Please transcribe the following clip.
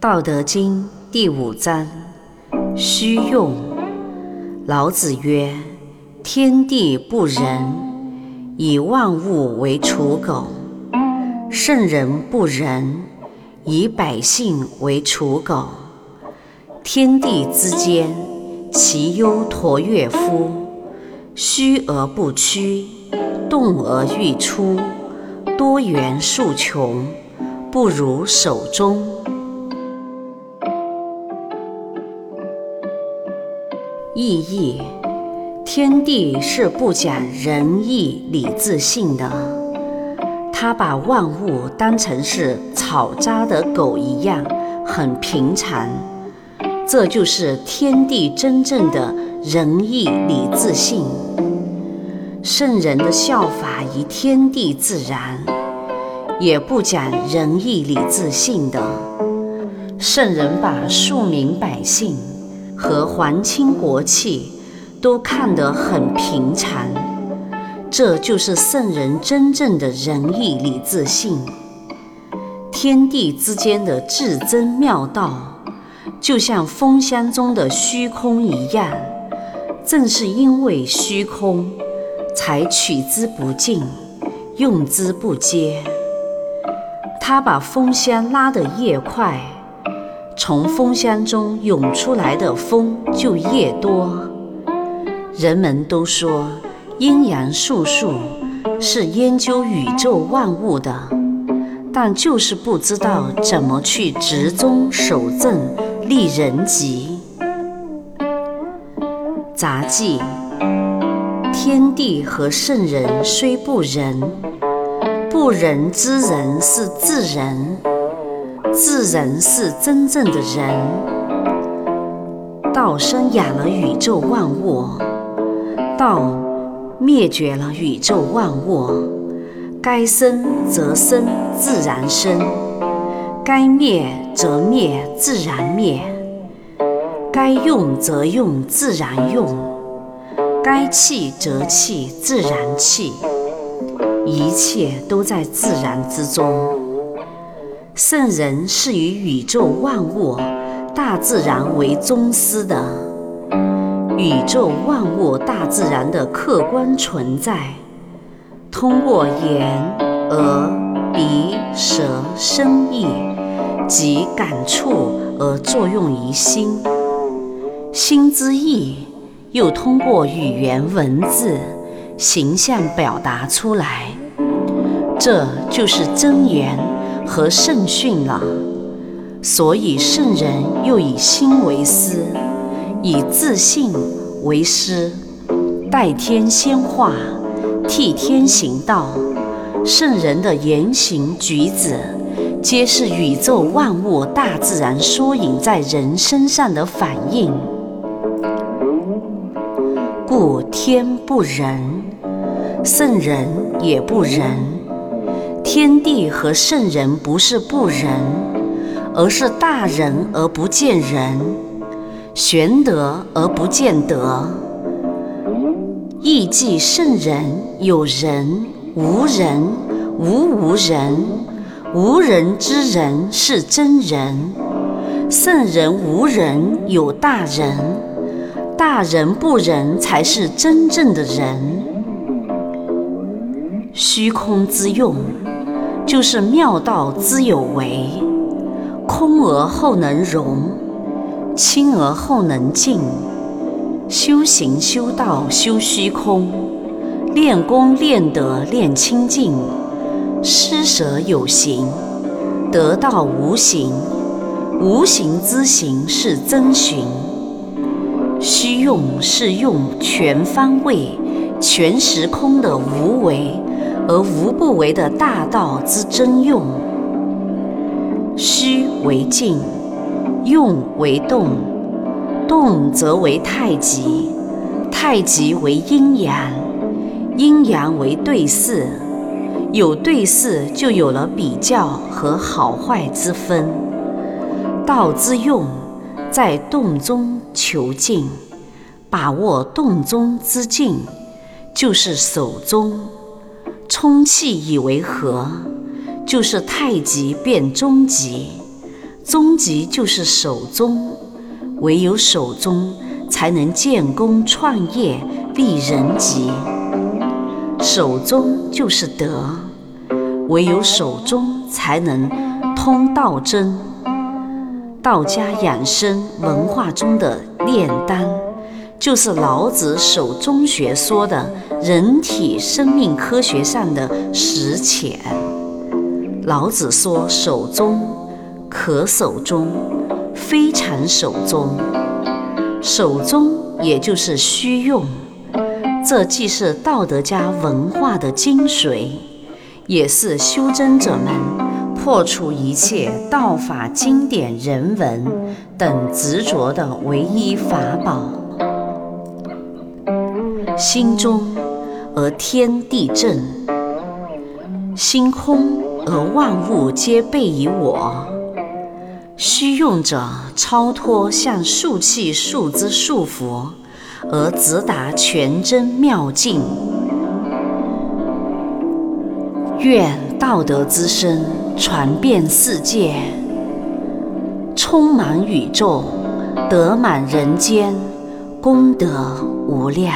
道德经第五章：虚用。老子曰：“天地不仁，以万物为刍狗；圣人不仁，以百姓为刍狗。天地之间，其忧托岳乎？虚而不屈，动而欲出，多元数穷，不如守中。”意义：天地是不讲仁义礼智信的，他把万物当成是草扎的狗一样，很平常。这就是天地真正的仁义礼智信。圣人的效法以天地自然，也不讲仁义礼智信的。圣人把庶民百姓。和皇亲国戚都看得很平常，这就是圣人真正的仁义礼智信。天地之间的至真妙道，就像风箱中的虚空一样。正是因为虚空，才取之不尽，用之不竭。他把风箱拉得越快。从风箱中涌出来的风就越多。人们都说阴阳术数是研究宇宙万物的，但就是不知道怎么去执中守正，立人吉。杂技：天地和圣人虽不仁，不仁之人是自仁。自人是真正的人，道生养了宇宙万物，道灭绝了宇宙万物。该生则生，自然生；该灭则灭，自然灭；该用则用，自然用；该弃则弃，自然弃。一切都在自然之中。圣人是以宇宙万物、大自然为宗师的。宇宙万物、大自然的客观存在，通过眼、耳、鼻、舌、身、意及感触而作用于心，心之意又通过语言文字形象表达出来。这就是真言。和圣训了，所以圣人又以心为师，以自信为师，代天先化，替天行道。圣人的言行举止，皆是宇宙万物、大自然缩影在人身上的反应。故天不仁，圣人也不仁。天地和圣人不是不仁，而是大仁而不见仁，玄德而不见德。亦即圣人有仁无仁，无无仁，无仁之人是真人；圣人无仁有大仁，大仁不仁才是真正的仁。虚空之用。就是妙道之有为，空而后能容，清而后能净。修行修道修虚空，练功练德练清净。施舍有形，得道无形，无形之形是真形。虚用是用全方位、全时空的无为。而无不为的大道之真用，虚为静，用为动，动则为太极，太极为阴阳，阴阳为对视，有对视就有了比较和好坏之分。道之用，在动中求静，把握动中之静，就是守中。充气以为和，就是太极变中极；终极就是守中，唯有守中，才能建功创业、立人吉。守中就是德，唯有守中，才能通道真。道家养生文化中的炼丹，就是老子守中学说的人体生命科学上的实浅。老子说：“守中，可守中，非常守中。守中也就是虚用，这既是道德家文化的精髓，也是修真者们。”破除一切道法经典人文等执着的唯一法宝。心中而天地正，心空而万物皆备于我。虚用者超脱向数气数之束缚，而直达全真妙境。愿道德之声传遍世界，充满宇宙，德满人间，功德无量。